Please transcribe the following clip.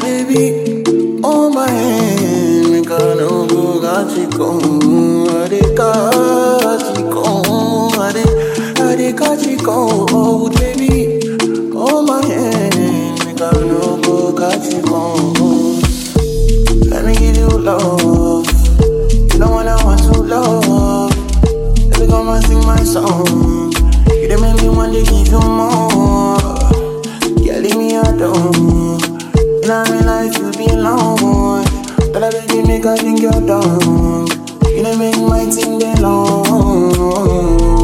baby, on my me no go gachiko, ade gachiko, ade ade gachiko, oh baby, on my me no go gachiko. Let me give you love, you know what I want to love. Let me come and sing my song. You done make me want to give you more. Me alone. In my life you belong. But I baby make I think you're dumb. You done make my thing belong.